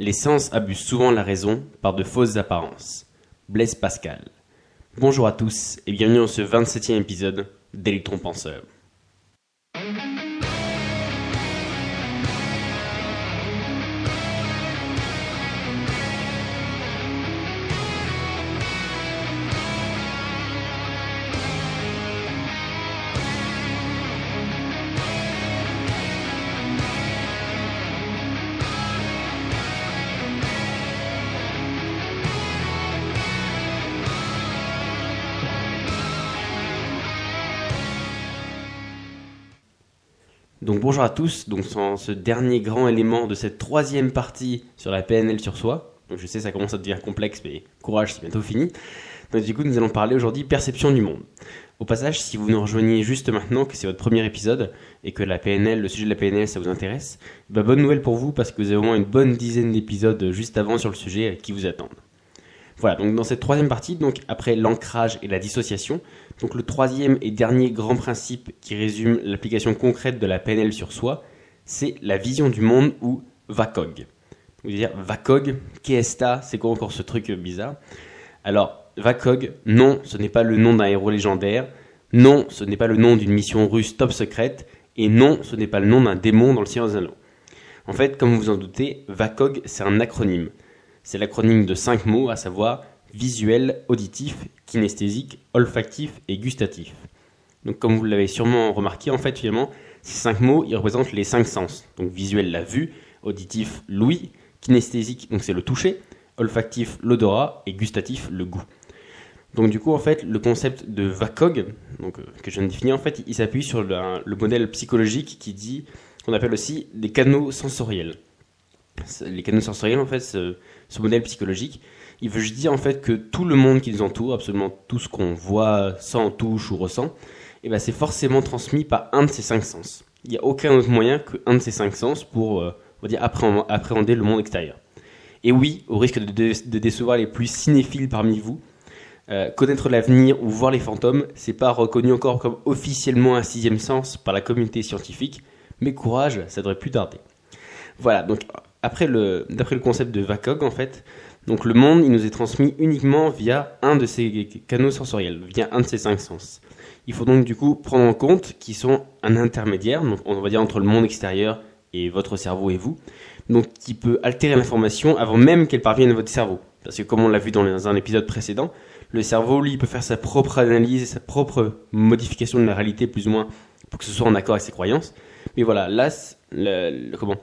Les sens abusent souvent la raison par de fausses apparences. Blaise Pascal. Bonjour à tous et bienvenue dans ce 27e épisode d'Electron Penseur. Donc bonjour à tous, donc dans ce dernier grand élément de cette troisième partie sur la PNL sur soi. Donc je sais ça commence à devenir complexe, mais courage, c'est bientôt fini. Donc du coup nous allons parler aujourd'hui perception du monde. Au passage, si vous nous rejoignez juste maintenant, que c'est votre premier épisode, et que la PNL, le sujet de la PNL, ça vous intéresse, bah bonne nouvelle pour vous, parce que vous avez au moins une bonne dizaine d'épisodes juste avant sur le sujet qui vous attendent. Voilà, donc dans cette troisième partie, donc après l'ancrage et la dissociation, donc le troisième et dernier grand principe qui résume l'application concrète de la PNL sur soi, c'est la vision du monde ou VACOG. Vous dire VACOG, qu'est-ce C'est quoi encore ce truc bizarre? Alors, VACOG, non, ce n'est pas le nom d'un héros légendaire, non, ce n'est pas le nom d'une mission russe top secrète, et non, ce n'est pas le nom d'un démon dans le Seigneur des Anneaux. En fait, comme vous vous en doutez, VACOG, c'est un acronyme. C'est l'acronyme de cinq mots, à savoir visuel, auditif, kinesthésique, olfactif et gustatif. Donc comme vous l'avez sûrement remarqué, en fait, finalement, ces cinq mots, ils représentent les cinq sens. Donc visuel, la vue, auditif, l'ouïe, kinesthésique, donc c'est le toucher, olfactif, l'odorat et gustatif, le goût. Donc du coup, en fait, le concept de VACOG, donc, euh, que je viens de définir, en fait, il s'appuie sur le, le, modèle psychologique qui dit, qu'on appelle aussi des canaux sensoriels. Les canaux sensoriels, en fait, ce, modèle psychologique, il veut juste dire en fait que tout le monde qui nous entoure, absolument tout ce qu'on voit, sent, touche ou ressent, eh ben, c'est forcément transmis par un de ces cinq sens. Il n'y a aucun autre moyen qu'un de ces cinq sens pour euh, dire, appréhender le monde extérieur. Et oui, au risque de, décevoir les plus cinéphiles parmi vous, euh, connaître l'avenir ou voir les fantômes, c'est pas reconnu encore comme officiellement un sixième sens par la communauté scientifique, mais courage, ça devrait plus tarder. Voilà, donc après le, d'après le concept de VACOG, en fait, donc le monde, il nous est transmis uniquement via un de ces canaux sensoriels, via un de ces cinq sens. Il faut donc du coup prendre en compte qu'ils sont un intermédiaire, donc on va dire entre le monde extérieur et votre cerveau et vous, donc qui peut altérer l'information avant même qu'elle parvienne à votre cerveau. Parce que comme on l'a vu dans un épisode précédent, le cerveau, lui, peut faire sa propre analyse et sa propre modification de la réalité, plus ou moins, pour que ce soit en accord avec ses croyances. Mais voilà, là, comment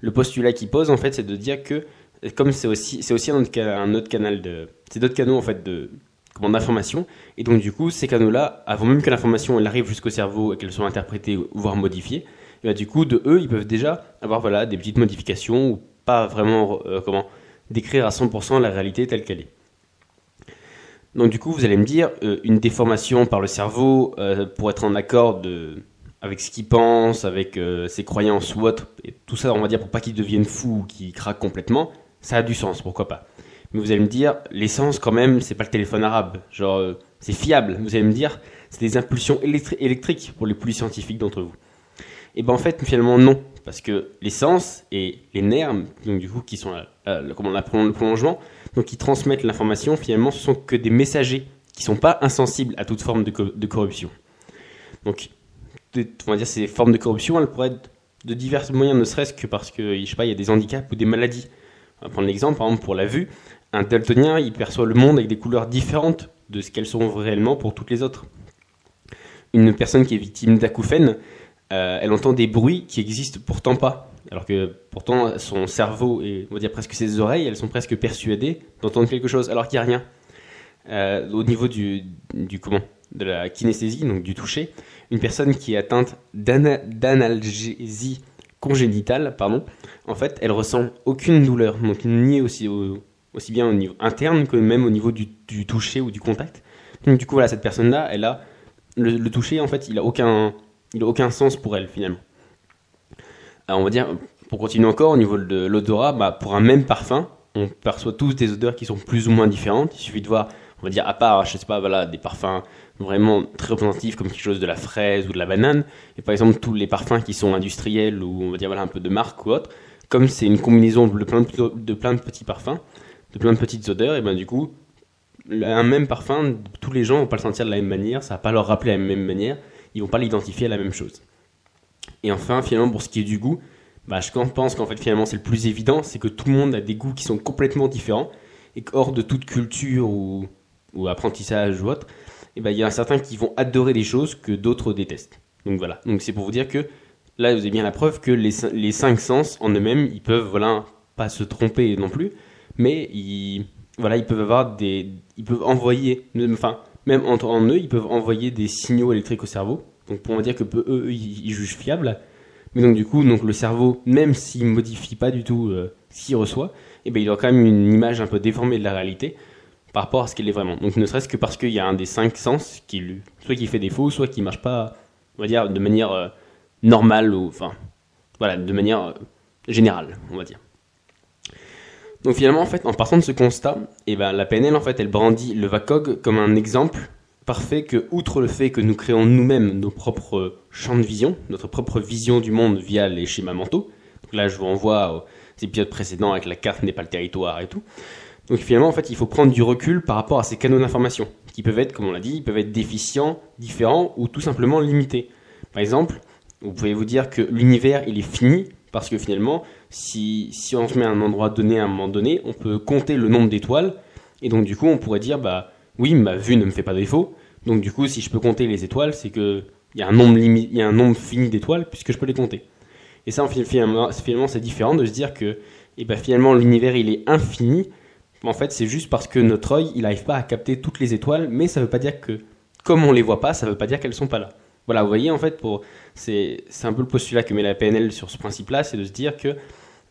le postulat qu'il pose, en fait, c'est de dire que, comme c'est aussi, un autre, canal de, c'est d'autres canaux, en fait, de, comment, d'information. Et donc, du coup, ces canaux-là, avant même que l'information, arrive jusqu'au cerveau et qu'elle soit interprétée, voire modifiée, bah, du coup, de eux, ils peuvent déjà avoir, voilà, des petites modifications ou pas vraiment, euh, comment, décrire à 100% la réalité telle qu'elle est. Donc du coup, vous allez me dire, euh, une déformation par le cerveau euh, pour être en accord de, avec ce qu'il pense, avec euh, ses croyances ou autre, et tout ça, on va dire, pour pas qu'il devienne fou ou qu'il craque complètement, ça a du sens, pourquoi pas. Mais vous allez me dire, l'essence, quand même, c'est pas le téléphone arabe. Genre, euh, c'est fiable. Vous allez me dire, c'est des impulsions électriques pour les plus scientifiques d'entre vous. Et ben en fait, finalement, non. Parce que l'essence et les nerfs, donc du coup, qui sont euh, comment on le prolongement, donc qui transmettent l'information, finalement, ce sont que des messagers qui sont pas insensibles à toute forme de, de corruption. Donc, ces formes de corruption, elles pourraient être de divers moyens, ne serait-ce que parce que, je sais pas, il y a des handicaps ou des maladies. On va prendre l'exemple, par exemple, pour la vue. Un daltonien, il perçoit le monde avec des couleurs différentes de ce qu'elles sont réellement pour toutes les autres. Une personne qui est victime d'acouphènes, euh, elle entend des bruits qui existent pourtant pas. Alors que pourtant, son cerveau et on va dire presque ses oreilles, elles sont presque persuadées d'entendre quelque chose, alors qu'il n'y a rien. Euh, au niveau du comment? De la kinesthésie, donc du toucher, une personne qui est atteinte d'analgésie congénitale, pardon, en fait, elle ressent aucune douleur, donc ni aussi, aussi bien au niveau interne que même au niveau du, toucher ou du contact. Donc du coup, voilà, cette personne-là, elle a le, toucher, en fait, il a aucun, il a aucun sens pour elle finalement. Alors on va dire, pour continuer encore au niveau de l'odorat, bah, pour un même parfum, on perçoit tous des odeurs qui sont plus ou moins différentes. Il suffit de voir, on va dire, à part, je sais pas, voilà, des parfums vraiment très représentatif comme quelque chose de la fraise ou de la banane. Et par exemple, tous les parfums qui sont industriels ou on va dire voilà, un peu de marque ou autre, comme c'est une combinaison de plein de, de plein de petits parfums, de plein de petites odeurs, et ben du coup, un même parfum, tous les gens vont pas le sentir de la même manière, ça va pas leur rappeler la même manière, ils vont pas l'identifier à la même chose. Et enfin, finalement, pour ce qui est du goût, bah, je pense qu'en fait, finalement, c'est le plus évident, c'est que tout le monde a des goûts qui sont complètement différents, et hors de toute culture ou, ou apprentissage ou autre, et ben, il y a certains qui vont adorer des choses que d'autres détestent. Donc voilà. Donc c'est pour vous dire que là, vous avez bien la preuve que les, cinq sens en eux-mêmes, ils peuvent, voilà, pas se tromper non plus, mais ils, voilà, ils peuvent avoir des, ils peuvent envoyer, enfin, même entre en eux, ils peuvent envoyer des signaux électriques au cerveau. Donc pour dire que eux, ils, jugent fiable. Mais donc du coup, donc le cerveau, même s'il modifie pas du tout euh, ce qu'il reçoit, eh ben, il a quand même une image un peu déformée de la réalité par rapport à ce qu'il est vraiment. Donc ne serait-ce que parce qu'il y a un des cinq sens qui soit qui fait défaut, soit qui marche pas, on va dire de manière euh, normale ou enfin voilà, de manière euh, générale, on va dire. Donc finalement, en fait, en partant de ce constat, eh ben, la PNL, en fait, elle brandit le VACOG comme un exemple parfait que, outre le fait que nous créons nous-mêmes nos propres champs de vision, notre propre vision du monde via les schémas mentaux, donc là je vous renvoie aux épisodes précédents avec la carte n'est pas le territoire et tout, donc finalement, en fait, il faut prendre du recul par rapport à ces canaux d'information, qui peuvent être, comme on l'a dit, ils peuvent être déficients, différents ou tout simplement limités. Par exemple, vous pouvez vous dire que l'univers, il est fini, parce que finalement, si, si on se met à un endroit donné à un moment donné, on peut compter le nombre d'étoiles, et donc du coup, on pourrait dire, bah oui, ma vue ne me fait pas défaut, donc du coup, si je peux compter les étoiles, c'est que il y a un nombre y a un nombre fini d'étoiles puisque je peux les compter. Et ça, finalement, c'est différent de se dire que, eh ben, finalement, l'univers il est infini. En fait, c'est juste parce que notre œil, il n'arrive pas à capter toutes les étoiles, mais ça ne veut pas dire que, comme on les voit pas, ça ne veut pas dire qu'elles sont pas là. Voilà, vous voyez, en fait, pour c'est un peu le postulat que met la PNL sur ce principe-là, c'est de se dire que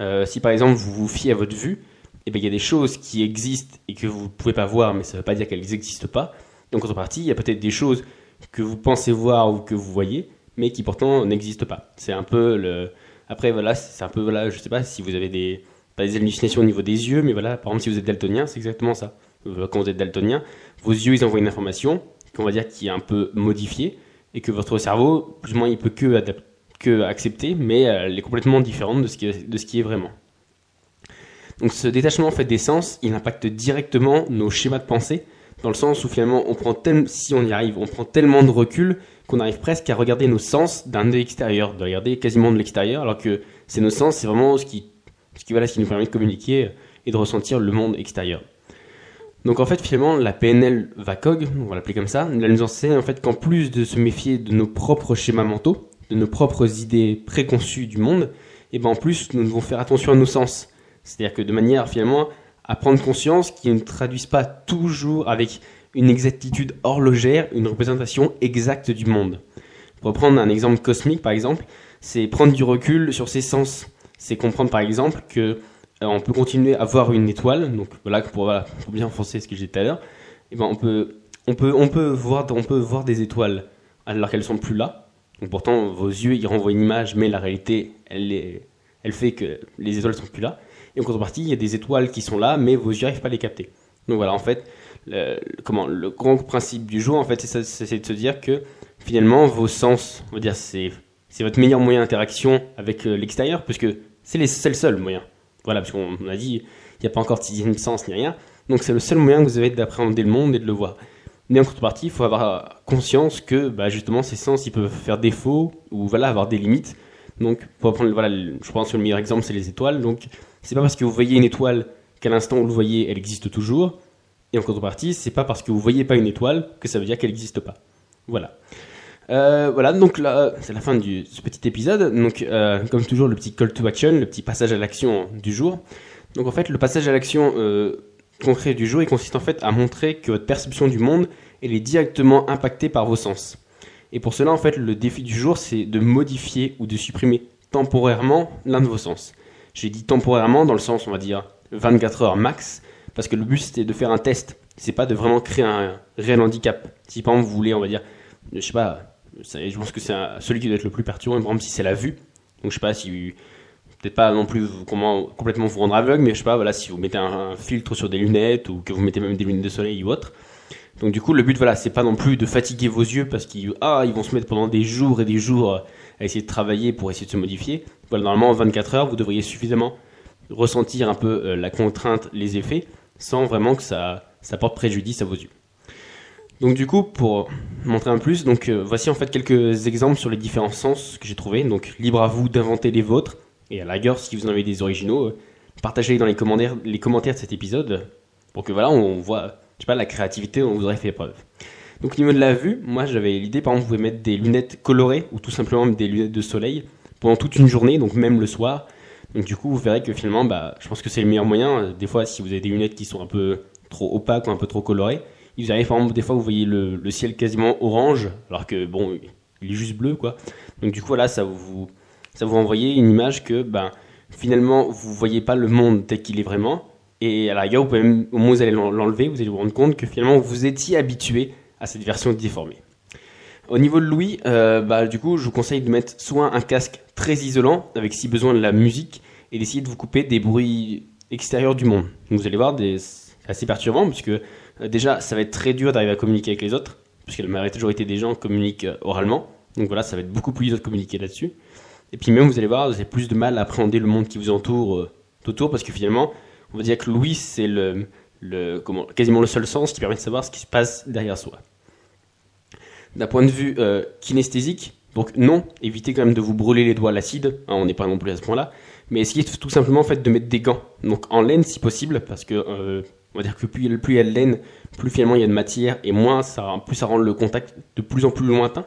euh, si par exemple vous vous fiez à votre vue, eh ben, il y a des choses qui existent et que vous ne pouvez pas voir, mais ça ne veut pas dire qu'elles n'existent pas. Donc, en contrepartie, il y a peut-être des choses que vous pensez voir ou que vous voyez, mais qui pourtant n'existent pas. C'est un peu le. Après, voilà, c'est un peu, voilà, je sais pas si vous avez des, pas des hallucinations au niveau des yeux, mais voilà, par exemple, si vous êtes daltonien, c'est exactement ça. Euh, quand vous êtes daltonien, vos yeux, ils envoient une information, qu'on va dire qui est un peu modifiée, et que votre cerveau, plus ou moins, il peut que, accepter, mais elle est complètement différente de ce qui est, vraiment. Donc ce détachement fait des sens, il impacte directement nos schémas de pensée, dans le sens où finalement on prend si on y arrive, on prend tellement de recul qu'on arrive presque à regarder nos sens d'un œil extérieur, de regarder quasiment de l'extérieur, alors que c'est nos sens, c'est vraiment ce qui, ce qui, voilà, ce qui nous permet de communiquer et de ressentir le monde extérieur. Donc en fait finalement la PNL VACOG, on va l'appeler comme ça, elle nous enseigne en fait qu'en plus de se méfier de nos propres schémas mentaux, de nos propres idées préconçues du monde, et ben en plus nous devons faire attention à nos sens. C'est-à-dire que de manière finalement à prendre conscience qu'ils ne traduisent pas toujours avec une exactitude horlogère une représentation exacte du monde. Pour prendre un exemple cosmique par exemple, c'est prendre du recul sur ses sens. C'est comprendre par exemple que euh, on peut continuer à voir une étoile. Donc voilà, pour, bien enfoncer ce que j'ai dit tout à l'heure, et eh ben on peut, on peut, on peut voir, on peut voir des étoiles alors qu'elles sont plus là. Donc pourtant vos yeux ils renvoient une image, mais la réalité elle, est, elle fait que les étoiles sont plus là. Et en contrepartie il y a des étoiles qui sont là, mais vos yeux n'arrivent pas à les capter. Donc voilà, en fait, le, comment le grand principe du jour, en fait, c'est de se dire que finalement vos sens, on va dire c'est c'est votre meilleur moyen d'interaction avec euh, l'extérieur, puisque c'est le seul moyen. Voilà, parce qu'on a dit, il n'y a pas encore de sens ni rien. Donc c'est le seul moyen que vous avez d'appréhender le monde et de le voir. Mais en contrepartie, il faut avoir conscience que bah, justement ces sens ils peuvent faire défaut ou voilà avoir des limites. Donc pour prendre voilà, je pense que le meilleur exemple c'est les étoiles. Donc c'est pas parce que vous voyez une étoile qu'à l'instant où vous le voyez, elle existe toujours. Et en contrepartie, c'est pas parce que vous voyez pas une étoile que ça veut dire qu'elle n'existe pas. Voilà. Euh, voilà, donc là, c'est la fin de ce petit épisode. Donc, euh, comme toujours, le petit call to action, le petit passage à l'action du jour. Donc, en fait, le passage à l'action euh, concret du jour, il consiste en fait à montrer que votre perception du monde, elle est directement impactée par vos sens. Et pour cela, en fait, le défi du jour, c'est de modifier ou de supprimer temporairement l'un de vos sens. J'ai dit temporairement dans le sens, on va dire, 24 heures max, parce que le but, c'était de faire un test. C'est pas de vraiment créer un réel handicap. Si par exemple, vous voulez, on va dire, je sais pas, je pense que c'est celui qui doit être le plus perturbant, par exemple, si c'est la vue. Donc, je sais pas si. Peut-être pas non plus complètement vous rendre aveugle, mais je sais pas, voilà, si vous mettez un, filtre sur des lunettes ou que vous mettez même des lunettes de soleil ou autre, Donc du coup, le but, voilà, c'est pas non plus de fatiguer vos yeux parce qu'ils ah, vont se mettre pendant des jours et des jours à essayer de travailler pour essayer de se modifier. Voilà, normalement, en 24 heures, vous devriez suffisamment ressentir un peu euh, la contrainte, les effets, sans vraiment que ça, ça porte préjudice à vos yeux. Donc du coup, pour montrer un plus, donc euh, voici en fait quelques exemples sur les différents sens que j'ai trouvés. Donc libre à vous d'inventer les vôtres. Et à la rigueur, si vous en avez des originaux, euh, partagez-les dans les commentaires, les commentaires de cet épisode pour que voilà, on voit, je sais pas, la créativité dont vous aurez fait preuve. Donc au niveau de la vue, moi j'avais l'idée, par exemple, vous pouvez mettre des lunettes colorées ou tout simplement des lunettes de soleil pendant toute une journée, donc même le soir. Donc du coup, vous verrez que finalement, bah, je pense que c'est le meilleur moyen. Des fois, si vous avez des lunettes qui sont un peu trop opaques ou un peu trop colorées, vous arrive, par exemple, des fois, vous voyez le, ciel quasiment orange, alors que bon, il est juste bleu, quoi. Donc du coup, là, ça vous, ça vous envoie une image que, ben, finalement, vous voyez pas le monde tel qu'il est vraiment. Et à la rigueur, vous pouvez au moins vous allez l'enlever, vous allez vous rendre compte que finalement, vous étiez habitué à cette version déformée. Au niveau de l'ouïe, euh, bah, du coup, je vous conseille de mettre soit un casque très isolant, avec si besoin de la musique, et d'essayer de vous couper des bruits extérieurs du monde. vous allez voir, c'est assez perturbant, puisque déjà, ça va être très dur d'arriver à communiquer avec les autres, puisque la majorité des gens communiquent euh, oralement. Donc voilà, ça va être beaucoup plus dur de communiquer là-dessus. Et puis même, vous allez voir, vous avez plus de mal à appréhender le monde qui vous entoure autour, parce que finalement, on va dire que l'ouïe, c'est le, quasiment le seul sens qui permet de savoir ce qui se passe derrière soi. D'un point de vue euh, kinesthésique, donc non, évitez quand même de vous brûler les doigts à l'acide, hein, on n'est pas non plus à ce point-là, mais essayez tout simplement en fait de mettre des gants, donc en laine si possible, parce que euh, on va dire que plus, il y a de laine, plus finalement il y a de matière, et moins ça, plus ça rend le contact de plus en plus lointain.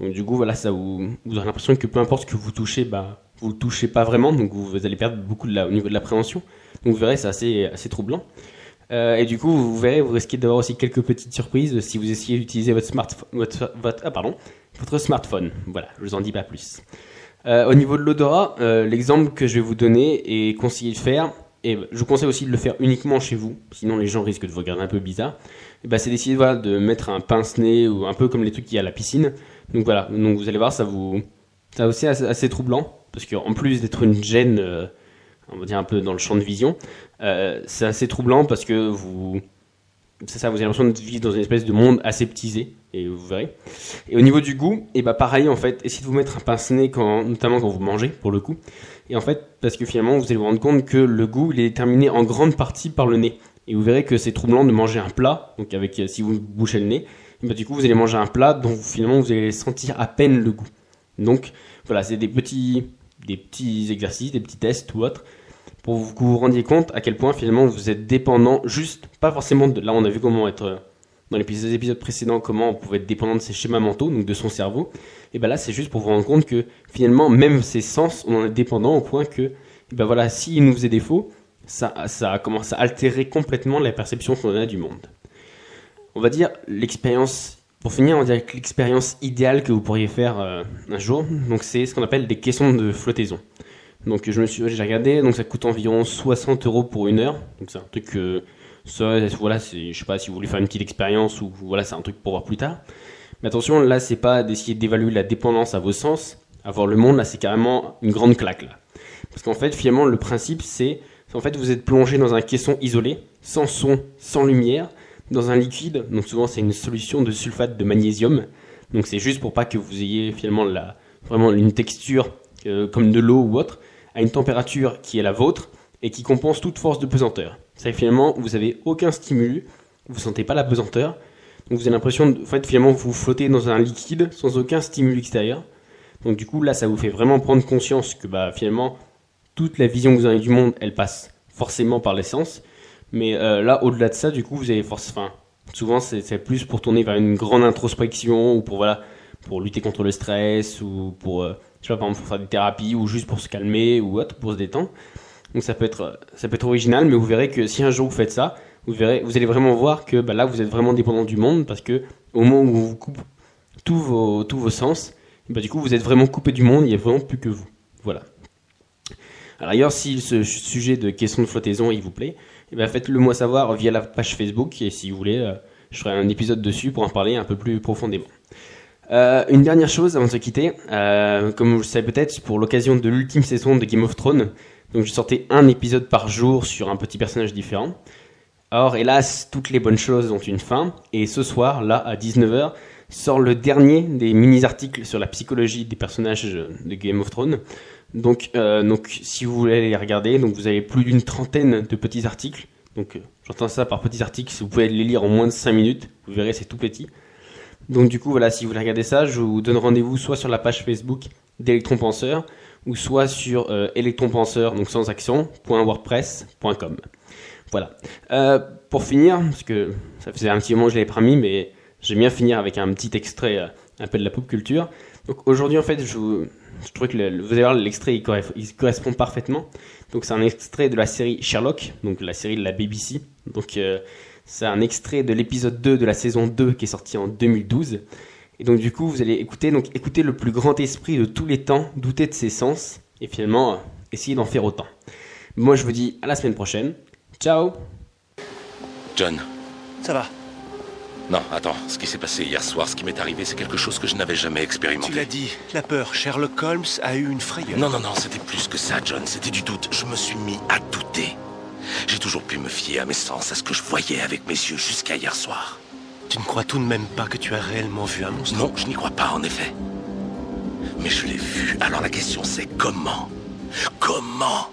Donc du coup voilà, ça vous, vous aurez l'impression que peu importe ce que vous touchez, bah vous le touchez pas vraiment, donc vous, allez perdre beaucoup au niveau de l'appréhension. Donc vous verrez, c'est assez, troublant. Euh, et du coup, vous verrez, vous risquez d'avoir aussi quelques petites surprises si vous essayez d'utiliser votre, ah, smartphone. Voilà, je vous en dis pas plus. Euh, au niveau de l'odorat, euh, l'exemple que je vais vous donner est conseillé de faire, et je vous conseille aussi de le faire uniquement chez vous, sinon les gens risquent de vous regarder un peu bizarre. Et ben, c'est d'essayer de mettre un pince-nez ou un peu comme les trucs qu'il y a à la piscine. Donc voilà, donc vous allez voir, ça vous, ça aussi assez, assez troublant, parce qu'en plus d'être une gêne on va dire un peu dans le champ de vision. Euh, c'est assez troublant parce que vous, c'est ça, vous avez l'impression de vivre dans une espèce de monde aseptisé, et vous verrez. Et au niveau du goût, et eh bah ben, pareil en fait, essayez de vous mettre un pince-nez quand, notamment quand vous mangez, pour le coup. Et en fait, parce que finalement, vous allez vous rendre compte que le goût, il est déterminé en grande partie par le nez. Et vous verrez que c'est troublant de manger un plat, donc avec, si vous bouchez le nez, bah, du coup, vous allez manger un plat dont finalement vous allez sentir à peine le goût. Donc, voilà, c'est des petits, des petits exercices, des petits tests ou autres pour que vous vous rendiez compte à quel point finalement vous êtes dépendant, juste, pas forcément de. Là, on a vu comment être. Euh, dans les épisodes précédents, comment on pouvait être dépendant de ses schémas mentaux, donc de son cerveau. Et ben là, c'est juste pour vous rendre compte que finalement, même ses sens, on en est dépendant au point que, ben voilà, s'il nous faisait défaut, ça, ça commence à altérer complètement la perception qu'on a du monde. On va dire l'expérience pour finir, on dirait que l'expérience idéale que vous pourriez faire euh, un jour, donc c'est ce qu'on appelle des caissons de flottaison. Donc je me suis, j'ai regardé, donc ça coûte environ 60 euros pour une heure. Donc c'est un truc que, ça, voilà, je sais pas si vous voulez faire une petite expérience ou voilà, c'est un truc pour voir plus tard. Mais attention, là c'est pas d'essayer d'évaluer la dépendance à vos sens, à voir le monde, là c'est carrément une grande claque là. Parce qu'en fait, finalement, le principe c'est, en fait, vous êtes plongé dans un caisson isolé, sans son, sans lumière, dans un liquide, donc souvent c'est une solution de sulfate de magnésium. Donc c'est juste pour pas que vous ayez finalement la, vraiment une texture euh, comme de l'eau ou autre, à une température qui est la vôtre et qui compense toute force de pesanteur. Ça finalement, vous avez aucun stimulus, vous sentez pas la pesanteur, donc vous avez l'impression, de, en fait, finalement, vous flottez dans un liquide sans aucun stimulus extérieur. Donc du coup, là, ça vous fait vraiment prendre conscience que bah, finalement, toute la vision que vous avez du monde, elle passe forcément par l'essence. Mais euh, là, au-delà de ça, du coup, vous avez force. Enfin, souvent, c'est plus pour tourner vers une grande introspection ou pour voilà, pour lutter contre le stress ou pour euh, sais pas, par exemple, pour faire des thérapies ou juste pour se calmer ou autre, pour se détendre. Donc ça peut être, ça peut être original, mais vous verrez que si un jour vous faites ça, vous verrez, vous allez vraiment voir que bah, là vous êtes vraiment dépendant du monde parce que au moment où vous coupez tous vos, tous vos sens, bah, du coup vous êtes vraiment coupé du monde, il n'y a vraiment plus que vous. Voilà. Alors ailleurs, si ce sujet de question de flottaison il vous plaît, ben, faites-le moi savoir via la page Facebook et si vous voulez, euh, je ferai un épisode dessus pour en parler un peu plus profondément. Euh, une dernière chose avant de se quitter, euh, comme vous le savez peut-être, pour l'occasion de l'ultime saison de Game of Thrones, donc je sortais un épisode par jour sur un petit personnage différent. Or, hélas, toutes les bonnes choses ont une fin, et ce soir, là, à 19h, sort le dernier des mini-articles sur la psychologie des personnages de Game of Thrones. Donc, euh, donc si vous voulez les regarder, donc vous avez plus d'une trentaine de petits articles. Donc, j'entends ça par petits articles, vous pouvez les lire en moins de 5 minutes, vous verrez, c'est tout petit. Donc, du coup, voilà, si vous voulez regarder ça, je vous donne rendez-vous soit sur la page Facebook d'Electron Penseur, ou soit sur euh, Electronpenseur, donc sans accent, .wordpress.com. Voilà. Euh, pour finir, parce que ça faisait un petit moment que je l'avais promis, mais j'aime bien finir avec un petit extrait euh, un peu de la pop culture. Donc aujourd'hui, en fait, je, je trouve que le, vous allez voir, l'extrait, il, correspond parfaitement. Donc c'est un extrait de la série Sherlock, donc la série de la BBC. Donc euh, c'est un extrait de l'épisode 2 de la saison 2 qui est sorti en 2012. Et donc du coup, vous allez écouter, donc écouter le plus grand esprit de tous les temps, douter de ses sens, et finalement euh, essayer d'en faire autant. Moi, je vous dis à la semaine prochaine. Ciao John. Ça va. Non, attends, ce qui s'est passé hier soir, ce qui m'est arrivé, c'est quelque chose que je n'avais jamais expérimenté. Tu l'as dit, la peur. Sherlock Holmes a eu une frayeur. Non, non, non, c'était plus que ça, John, c'était du doute. Je me suis mis à douter. J'ai toujours pu me fier à mes sens, à ce que je voyais avec mes yeux jusqu'à hier soir. Tu ne crois tout de même pas que tu as réellement vu un monstre? Non, je n'y crois pas, en effet. Mais je l'ai vu. Alors la question c'est comment? Comment